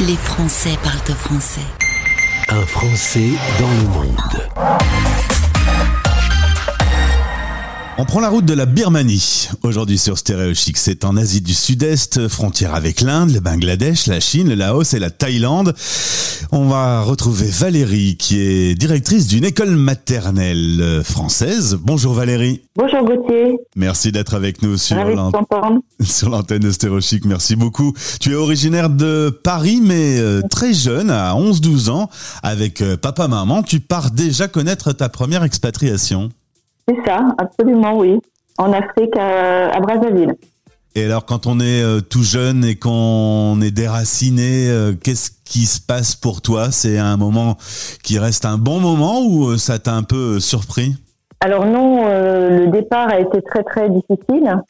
Les Français parlent français. Un Français dans le monde. On prend la route de la Birmanie. Aujourd'hui sur Stéréo Chic, c'est en Asie du Sud-Est, frontière avec l'Inde, le Bangladesh, la Chine, le Laos et la Thaïlande. On va retrouver Valérie, qui est directrice d'une école maternelle française. Bonjour Valérie. Bonjour Gauthier. Merci d'être avec nous sur l'antenne de Stéréo Chic. Merci beaucoup. Tu es originaire de Paris, mais euh, très jeune, à 11-12 ans, avec euh, papa-maman. Tu pars déjà connaître ta première expatriation. C'est ça, absolument, oui. En Afrique, à, à Brazzaville. Et alors, quand on est euh, tout jeune et qu'on est déraciné, euh, qu'est-ce qui se passe pour toi? C'est un moment qui reste un bon moment ou euh, ça t'a un peu euh, surpris? Alors non, euh, le départ a été très très difficile.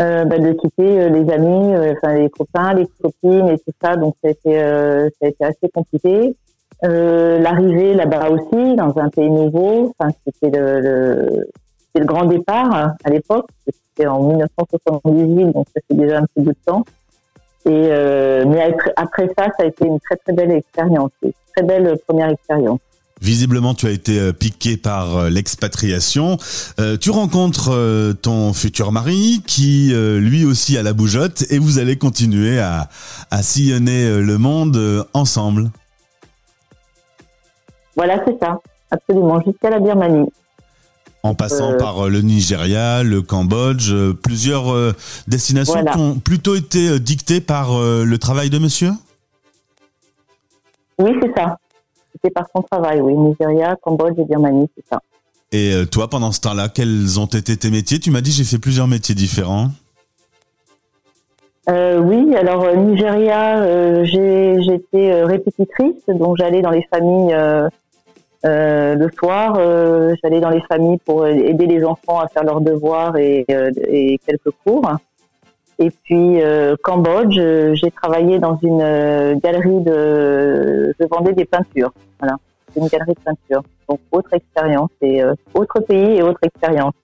Euh, bah, de quitter euh, les amis, euh, enfin les copains, les copines et tout ça, donc ça a été, euh, ça a été assez compliqué. Euh, L'arrivée là-bas aussi, dans un pays nouveau, enfin c'était le, le, le grand départ hein, à l'époque, c'était en 1978, donc ça fait déjà un petit bout de temps. Et euh, mais après, ça, ça a été une très très belle expérience, une très belle première expérience. Visiblement, tu as été euh, piqué par euh, l'expatriation. Euh, tu rencontres euh, ton futur mari qui, euh, lui aussi, a la bougeotte et vous allez continuer à, à sillonner euh, le monde euh, ensemble. Voilà, c'est ça, absolument, jusqu'à la Birmanie. En passant Euh, par euh, le Nigeria, le Cambodge, euh, plusieurs destinations Voilà. qui ont plutôt été dictées par le travail de monsieur? Oui, c'est ça. C'était par son travail, oui. Nigeria, Cambodge et Birmanie, c'est ça. Et toi, pendant ce temps-là, quels ont été tes métiers? Tu m'as dit j'ai fait plusieurs métiers différents. Euh, oui, alors euh, Nigeria, euh, j'ai j'étais répétitrice, donc j'allais dans les familles euh, le soir, euh, j'allais dans les familles pour aider les enfants à faire leurs devoirs et, euh, et quelques cours. Et puis euh, Cambodge, j'ai travaillé dans une euh, galerie de, je vendais des peintures, voilà, C'est une galerie de peinture. Donc autre expérience et euh, autre pays et autre expérience,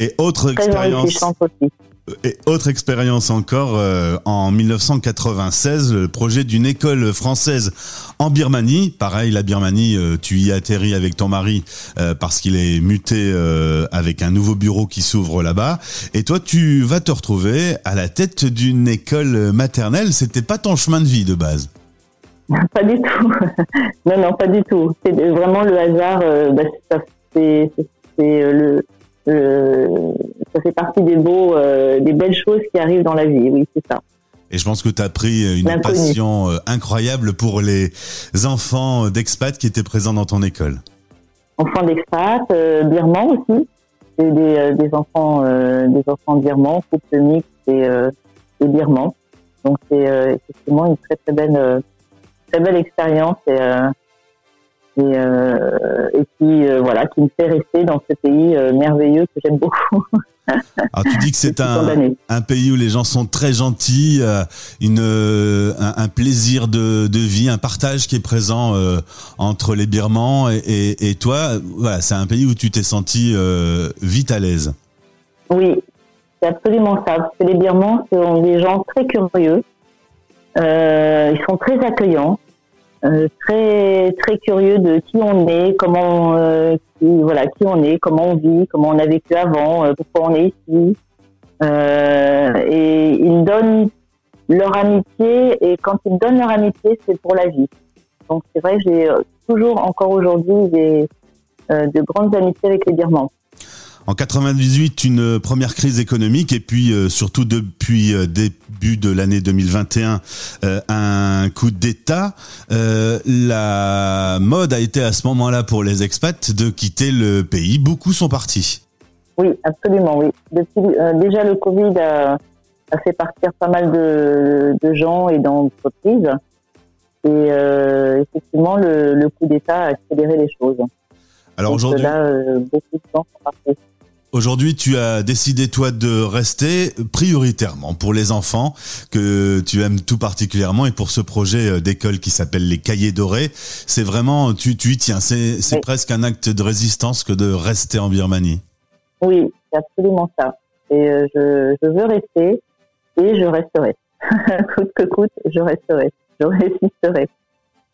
Et autre très expérience, aussi. Et autre expérience encore euh, en 1996, le projet d'une école française en Birmanie. Pareil, la Birmanie, euh, tu y atterris avec ton mari euh, parce qu'il est muté euh, avec un nouveau bureau qui s'ouvre là-bas. Et toi, tu vas te retrouver à la tête d'une école maternelle. C'était pas ton chemin de vie de base. Pas du tout. non, non, pas du tout. C'est vraiment le hasard. euh, bah, c'est, euh, le- ça fait partie des beaux, euh, des belles choses qui arrivent dans la vie. Oui, c'est ça. Et je pense que tu as pris une passion euh, incroyable pour les enfants d'expat qui étaient présents dans ton école. Enfants d'expat, euh, birmans aussi. C'est des, euh, des enfants, euh, des enfants birmans, couple mixte et, euh, et birmans. Donc c'est euh, effectivement une très très belle, euh, très belle expérience et, euh, et, euh, et qui euh, voilà qui me fait rester dans ce pays euh, merveilleux que j'aime beaucoup. Alors tu dis que c'est un, un pays où les gens sont très gentils, euh, une, euh, un, un plaisir de, de vie, un partage qui est présent euh, entre les Birmans et, et, et toi. Voilà, c'est un pays où tu t'es senti euh, vite à l'aise. Oui, c'est absolument ça. Parce que les Birmans sont des gens très curieux. Euh, ils sont très accueillants, euh, très très curieux de qui on est, comment euh, voilà qui on est, comment on vit, comment on a vécu avant, euh, pourquoi on est ici. Euh, et ils donnent leur amitié et quand ils donnent leur amitié, c'est pour la vie. Donc c'est vrai, j'ai euh, toujours encore aujourd'hui des euh, de grandes amitiés avec les Birmans. En 98, une première crise économique et puis euh, surtout depuis euh, début de l'année 2021, euh, un coup d'État. Euh, la mode a été à ce moment-là pour les expats de quitter le pays. Beaucoup sont partis. Oui, absolument, oui. Depuis, déjà, le Covid a, a fait partir pas mal de, de gens et d'entreprises. Et effectivement, le, le coup d'État a accéléré les choses. Alors aujourd'hui, là, beaucoup de gens sont partis. Aujourd'hui, tu as décidé, toi, de rester prioritairement pour les enfants que tu aimes tout particulièrement et pour ce projet euh, d'école qui s'appelle les Cahiers Dorés. C'est vraiment, tu, tu y tiens. C'est, Oui. presque un acte de résistance que de rester en Birmanie. Oui, c'est absolument ça. Et euh, je, je veux rester et je resterai. coûte que coûte, je resterai, je résisterai.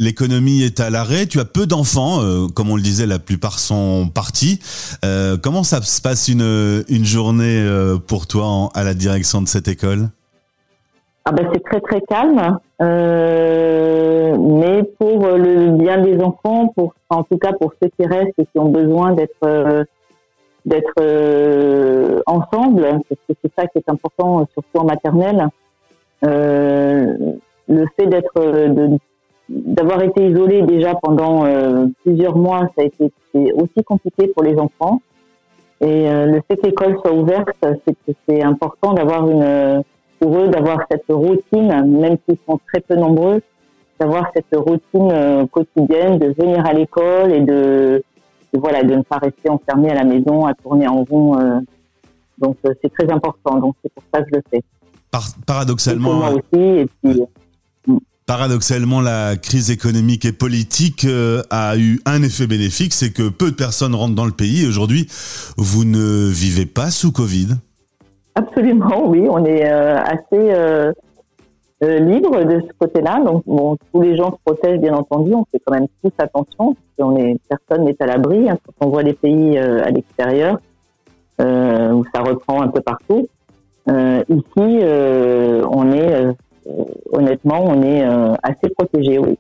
L'économie est à l'arrêt. Tu as peu d'enfants, euh, comme on le disait, la plupart sont partis. Euh, comment ça se passe une, journée euh, pour toi à la direction de cette école? Ah ben c'est très très calme, mais pour le bien des enfants, pour en tout cas pour ceux qui restent et qui ont besoin d'être d'être ensemble, parce que c'est ça qui est important, surtout en maternelle. Le fait d'être de- d'avoir été isolé déjà pendant euh, plusieurs mois, ça a été aussi compliqué pour les enfants. Et euh, le fait que l'école soit ouverte, c'est important d'avoir une pour eux d'avoir cette routine, même s'ils sont très peu nombreux, d'avoir cette routine euh, quotidienne, de venir à l'école et de, de, voilà, de ne pas rester enfermé à la maison, à tourner en rond. euh. donc euh, c'est très important. Donc c'est pour ça que je le fais. Par- Et pour Paradoxalement, moi aussi. Et puis Paradoxalement, la crise économique et politique euh, a eu un effet bénéfique, c'est que peu de personnes rentrent dans le pays. Aujourd'hui, vous ne vivez pas sous Covid. Absolument, oui, on est euh, assez euh, libre de ce côté-là. Donc, tous les gens se protègent, bien entendu. On fait quand même tous attention. Qu'on est, personne n'est à l'abri. hein, quand on voit les pays à l'extérieur, où ça reprend un peu partout. Ici, on est, honnêtement, on est euh, assez protégé, oui.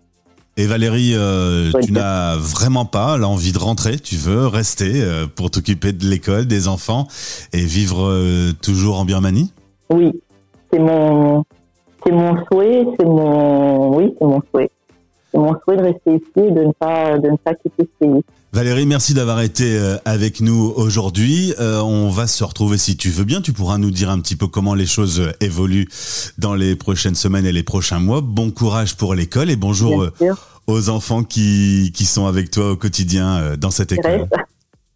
Et Valérie, euh, tu n'as vraiment pas l'envie de rentrer. Tu veux rester euh, pour t'occuper de l'école, des enfants et vivre euh, toujours en Birmanie? Oui, c'est mon, c'est mon souhait, c'est mon, oui, c'est mon souhait. C'est mon souhait de rester ici et de ne pas, de ne pas quitter ce pays. Valérie, merci d'avoir été euh, avec nous aujourd'hui. Euh, on va se retrouver si tu veux bien. Tu pourras nous dire un petit peu comment les choses euh, évoluent dans les prochaines semaines et les prochains mois. Bon courage pour l'école et bonjour euh, aux enfants qui, qui sont avec toi au quotidien euh, dans cette école.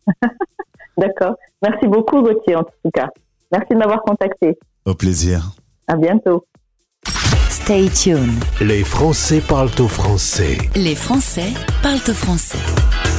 D'accord. Merci beaucoup, Gauthier, en tout cas. Merci de m'avoir contacté. Au plaisir. À bientôt. Stay tuned. Les Français parlent au français. Les Français parlent au français.